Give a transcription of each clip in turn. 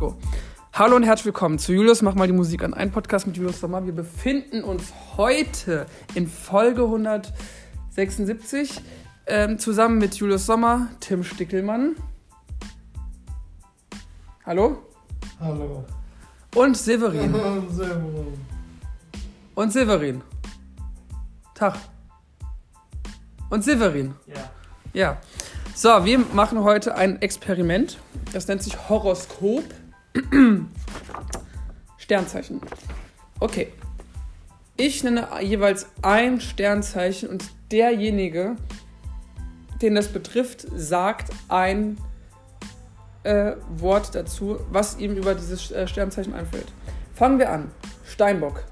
go. Hallo und herzlich willkommen zu Julius Mach mal die Musik an. Ein Podcast mit Julius Sommer. Wir befinden uns heute in Folge 176 ähm, zusammen mit Julius Sommer, Tim Stickelmann. Hallo? Hallo. Und Severin. Servus. Und Severin. Tag. Und Severin. Ja. Ja. So, wir machen heute ein Experiment. Das nennt sich Horoskop. Sternzeichen. Okay. Ich nenne jeweils ein Sternzeichen und derjenige, den das betrifft, sagt ein äh, Wort dazu, was ihm über dieses äh, Sternzeichen einfällt. Fangen wir an. Steinbock.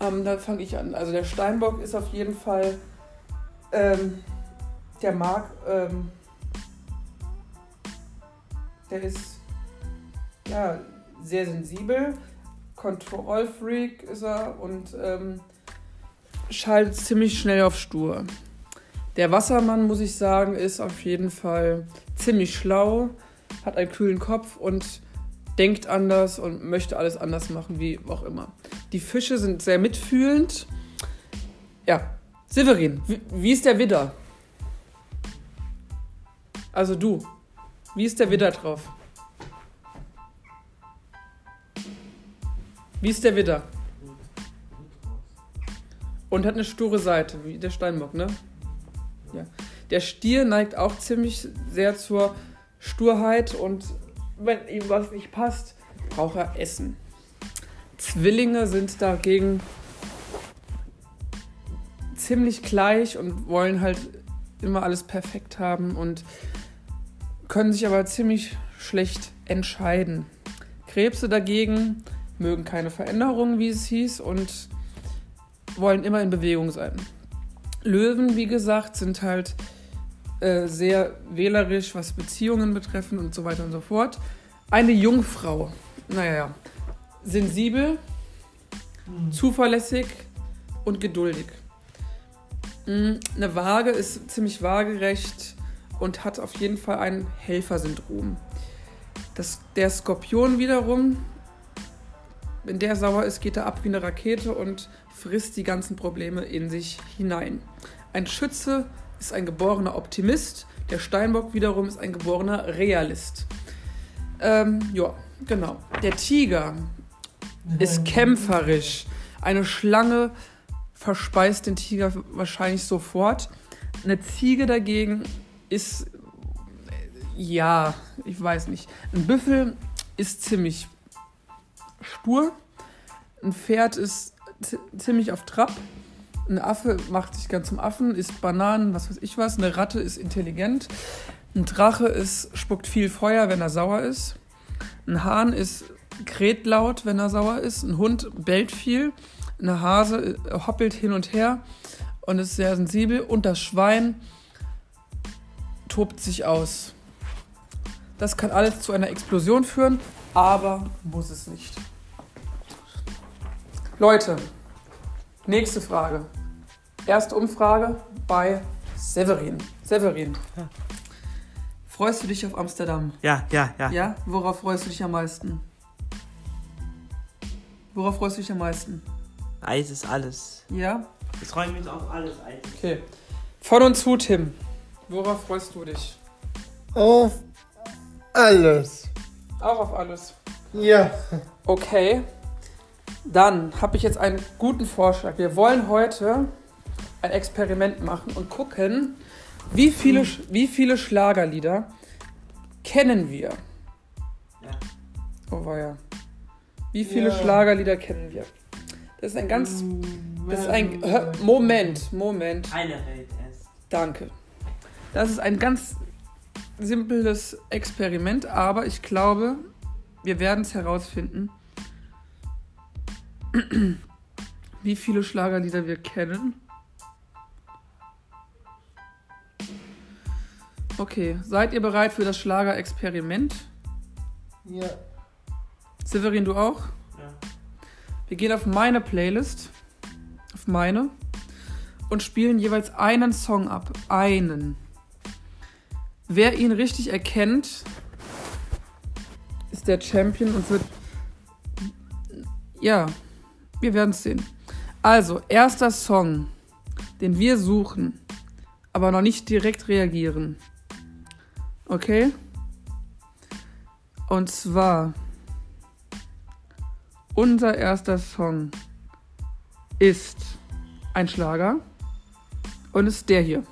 Ähm, da fange ich an. Also der Steinbock ist auf jeden Fall, ähm, der mag, ähm, der ist ja sehr sensibel, Kontrollfreak ist er und ähm, schaltet ziemlich schnell auf stur. Der Wassermann, muss ich sagen, ist auf jeden Fall ziemlich schlau, hat einen kühlen Kopf und denkt anders und möchte alles anders machen, wie auch immer. Die Fische sind sehr mitfühlend. Ja, Severin, wie, wie ist der Widder? Also du, wie ist der Widder drauf? Wie ist der Widder? Und hat eine sture Seite, wie der Steinbock, ne? Ja. Der Stier neigt auch ziemlich sehr zur Sturheit und wenn ihm was nicht passt, braucht er Essen. Zwillinge sind dagegen ziemlich gleich und wollen halt immer alles perfekt haben und können sich aber ziemlich schlecht entscheiden. Krebse dagegen mögen keine Veränderungen, wie es hieß, und wollen immer in Bewegung sein. Löwen, wie gesagt, sind halt äh, sehr wählerisch, was Beziehungen betreffen und so weiter und so fort. Eine Jungfrau, naja, sensibel, zuverlässig und geduldig. Mm, Eine Waage ist ziemlich waagerecht und hat auf jeden Fall ein Helfersyndrom. Das, der Skorpion wiederum, wenn der sauer ist, geht er ab wie eine Rakete und frisst die ganzen Probleme in sich hinein. Ein Schütze ist ein geborener Optimist, der Steinbock wiederum ist ein geborener Realist. Ähm, ja, genau. Der Tiger ist kämpferisch. Eine Schlange verspeist den Tiger wahrscheinlich sofort. Eine Ziege dagegen ist, ja, ich weiß nicht. Ein Büffel ist ziemlich stur. Ein Pferd ist zi- ziemlich auf Trab. Ein Affe macht sich ganz zum Affen, isst Bananen, was weiß ich was. Eine Ratte ist intelligent. Ein Drache ist, spuckt viel Feuer, wenn er sauer ist. Ein Hahn ist kräht laut, wenn er sauer ist. Ein Hund bellt viel. Eine Hase äh, hoppelt hin und her und ist sehr sensibel. Und das Schwein tobt sich aus. Das kann alles zu einer Explosion führen, aber muss es nicht. Leute, nächste Frage. Erste Umfrage bei Severin. Severin. Freust du dich auf Amsterdam? Ja, ja, ja. Ja? Worauf freust du dich am meisten? Worauf freust du dich am meisten? Eis ist alles. Ja? Ich freue mich auf alles Eis. Okay. Von und zu, Tim. Worauf freust du dich? Auf alles. Auch auf alles. Ja. Okay. Dann habe ich jetzt einen guten Vorschlag. Wir wollen heute ein Experiment machen und gucken, wie viele, wie viele Schlagerlieder kennen wir. Ja. Oh weia. Wie viele Ja. Schlagerlieder kennen wir? Das ist ein ganz. Das ist ein. Moment, Moment. Eine Welt erst. Danke. Das ist ein ganz simples Experiment, aber ich glaube, wir werden es herausfinden, wie viele Schlagerlieder wir kennen. Okay, seid ihr bereit für das Schlagerexperiment? Ja. Severin, du auch? Ja. Wir gehen auf meine Playlist, auf meine, und spielen jeweils einen Song ab. Einen. Wer ihn richtig erkennt, ist der Champion und wird. Ja, wir werden es sehen. Also, erster Song, den wir suchen, aber noch nicht direkt reagieren. Okay? Und zwar, unser erster Song ist ein Schlager und ist der hier.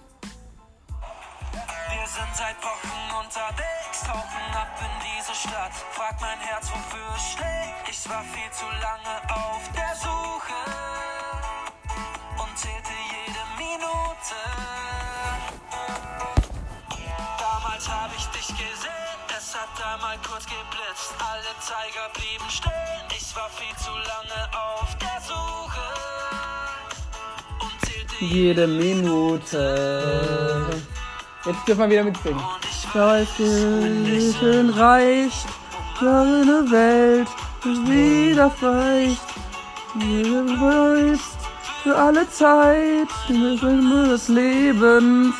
Dich gesehen, es hat einmal kurz geblitzt. Alle Zeiger blieben stehen, ich war viel zu lange auf der Suche und zählte Jede Minute. Jetzt dürfen wir wieder mitsingen. und ich Weiß schön reicht, eine Welt ist wieder reicht. Du weißt für alle Zeit des Lebens.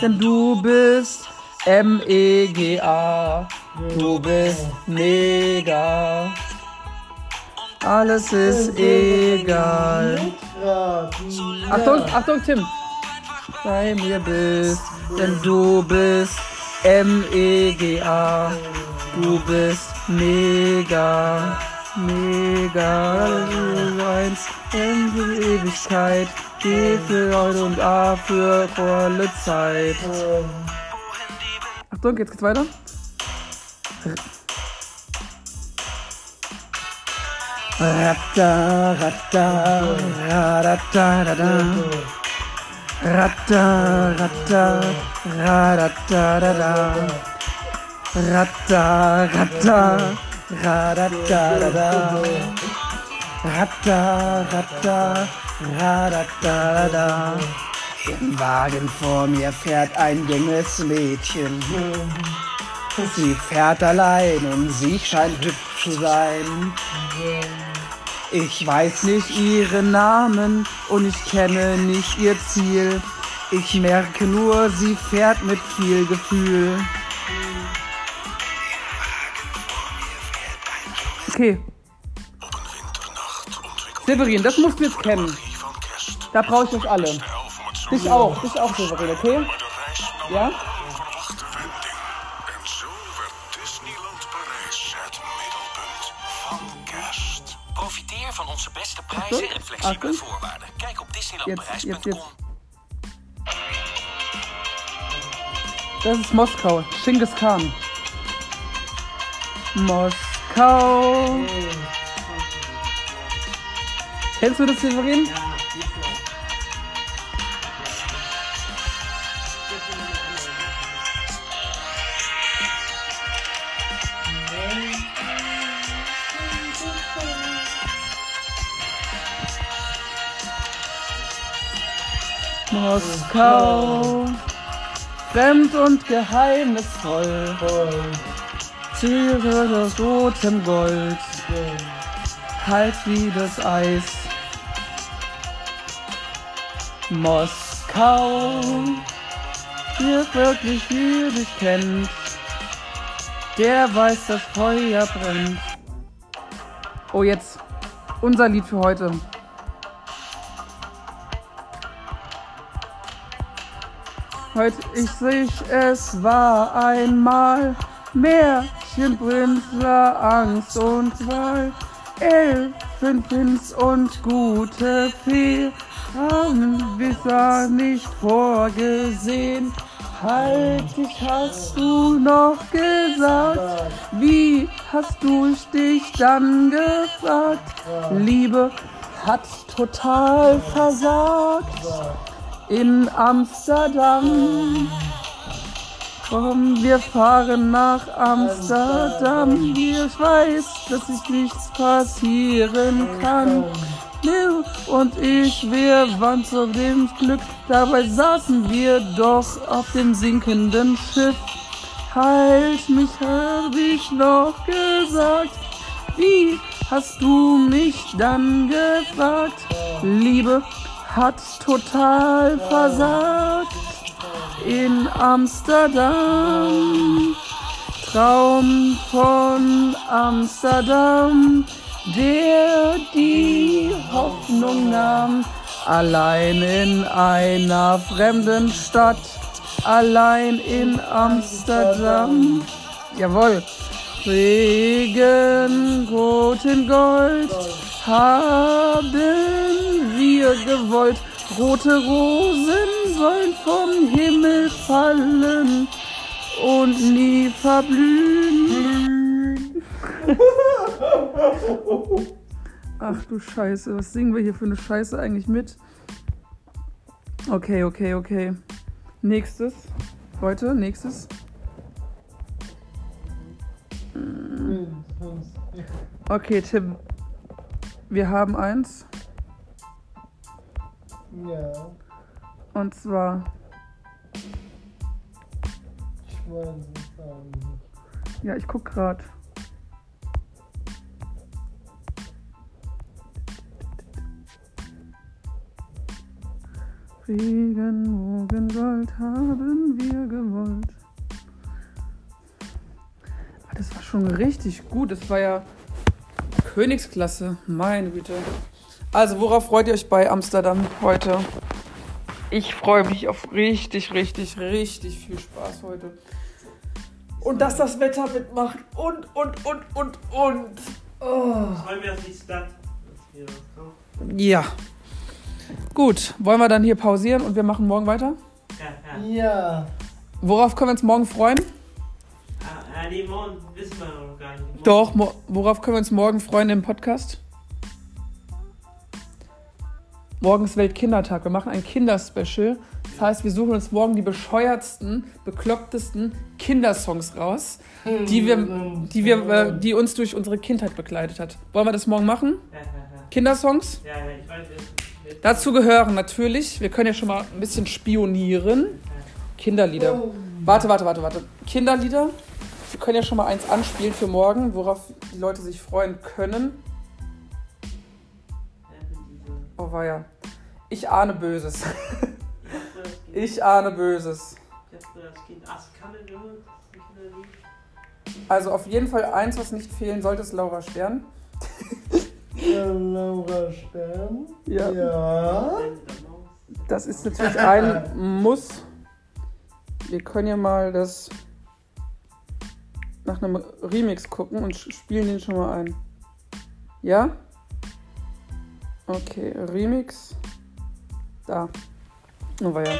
Denn du bist M-E-G-A. Du bist mega. Alles ist egal. Achtung, Achtung, Tim. Bei mir bist, denn du bist M-E-G-A. Du bist mega, mega. Du eins in die Ewigkeit. Für heute und A für volle Zeit. Achtung, jetzt geht's weiter. Ratta, ratta, ratta, ratta. Ratta, ratta, ratta, ratta. Ratta, ratta, ratta, Ratta, ratta, ratta, Im Wagen vor mir fährt ein junges Mädchen. Sie fährt allein und sie scheint hübsch zu sein. Ich weiß nicht ihren Namen und ich kenne nicht ihr Ziel. Ich merke nur, sie fährt mit viel Gefühl. Okay. Severin, das musst du jetzt kennen. Da brauche ich euch alle. Dich auch, dich auch, Severin, okay? Ja? Profiteer van onze beste prijzen en flexibele Achtung. voorwaarden. Kijk op disneylandparijs.com. Das ist Moskau. Genghis Khan. Moskau. Kennst du das, Severin? Moskau. Fremd und geheimnisvoll. Tiere aus rotem Gold. Kalt wie das Eis. Moskau. Wer wirklich wie dich kennt, der weiß, dass Feuer brennt. Oh, jetzt unser Lied für heute. Heute ich sich, es war einmal Märchenprinz, war Angst und Qual. Elfenprinz und gute Fee haben bisher nicht vorgesehen. Halt dich, hast du noch gesagt? Wie hast du dich dann gefragt? Liebe hat total versagt in Amsterdam. Komm, wir fahren nach Amsterdam. Ich weiß, dass sich nichts passieren kann. Lil und ich, wir waren zu dem Glück. Dabei saßen wir doch auf dem sinkenden Schiff. Halt mich, hab ich noch gesagt. Wie hast du mich dann gefragt? Liebe hat total versagt in Amsterdam. Traum von Amsterdam, der die Hoffnung nahm, allein in einer fremden Stadt, allein in Amsterdam. Jawohl. Regenrot in Gold haben wir gewollt. Rote Rosen sollen vom Himmel fallen und nie verblühen. Ach du Scheiße, was singen wir hier für eine Scheiße eigentlich mit? Okay, okay, okay. Nächstes. Heute, nächstes. Okay, Tim. Wir haben eins. Ja, Und zwar, ich weiß es auch nicht. ja, ich guck grad. Regenbogengold haben wir gewollt. Ah, Das war schon richtig gut. Das war ja Königsklasse. Meine Güte. Also, worauf freut ihr euch bei Amsterdam heute? Ich freue mich auf richtig, richtig, richtig viel Spaß heute. Und dass das Wetter mitmacht. Und, und, und, und, und. Oh. Freuen wir auf die Stadt. Ja. Gut, wollen wir dann hier pausieren und wir machen morgen weiter? Ja, ja. Ja, Worauf können wir uns morgen freuen? Ah, ah, nee, morgen wissen wir noch gar nicht. Morgen- Doch, worauf können wir uns morgen freuen im Podcast? Morgen ist Weltkindertag. Wir machen ein Kinderspecial. Das heißt, wir suchen uns morgen die bescheuertsten, beklopptesten Kindersongs raus, die, wir, die, wir, äh, die uns durch unsere Kindheit begleitet hat. Wollen wir das morgen machen? Kindersongs? ja. Ich weiß es. Dazu gehören natürlich, wir können ja schon mal ein bisschen spionieren. Kinderlieder. Warte, warte, warte, warte. Kinderlieder. Wir können ja schon mal eins anspielen für morgen, worauf die Leute sich freuen können. Weia. Ich ahne Böses. Ich ahne Böses. Kinderlied. Also auf jeden Fall eins, was nicht fehlen sollte, ist Laura Stern. ja Laura Stern. Ja. Das ist natürlich ein Muss. Wir können ja mal das nach einem Remix gucken und spielen den schon mal ein. Ja? Okay, Remix. Da. Oh, war ja.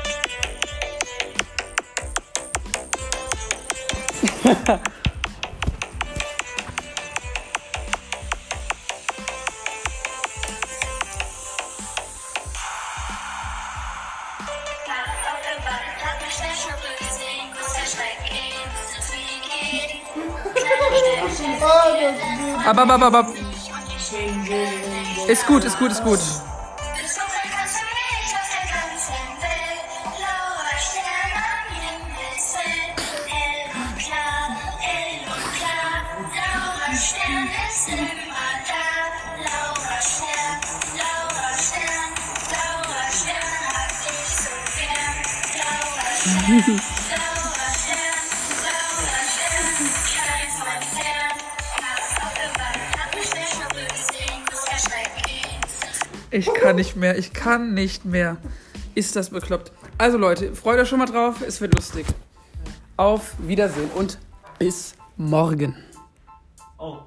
Auf der Wand hat mich Ist gut, ist gut, ist gut. Ich kann nicht mehr, ich kann nicht mehr. Ist das bekloppt. Also Leute, freut euch schon mal drauf, es wird lustig. Auf Wiedersehen und bis morgen. Oh.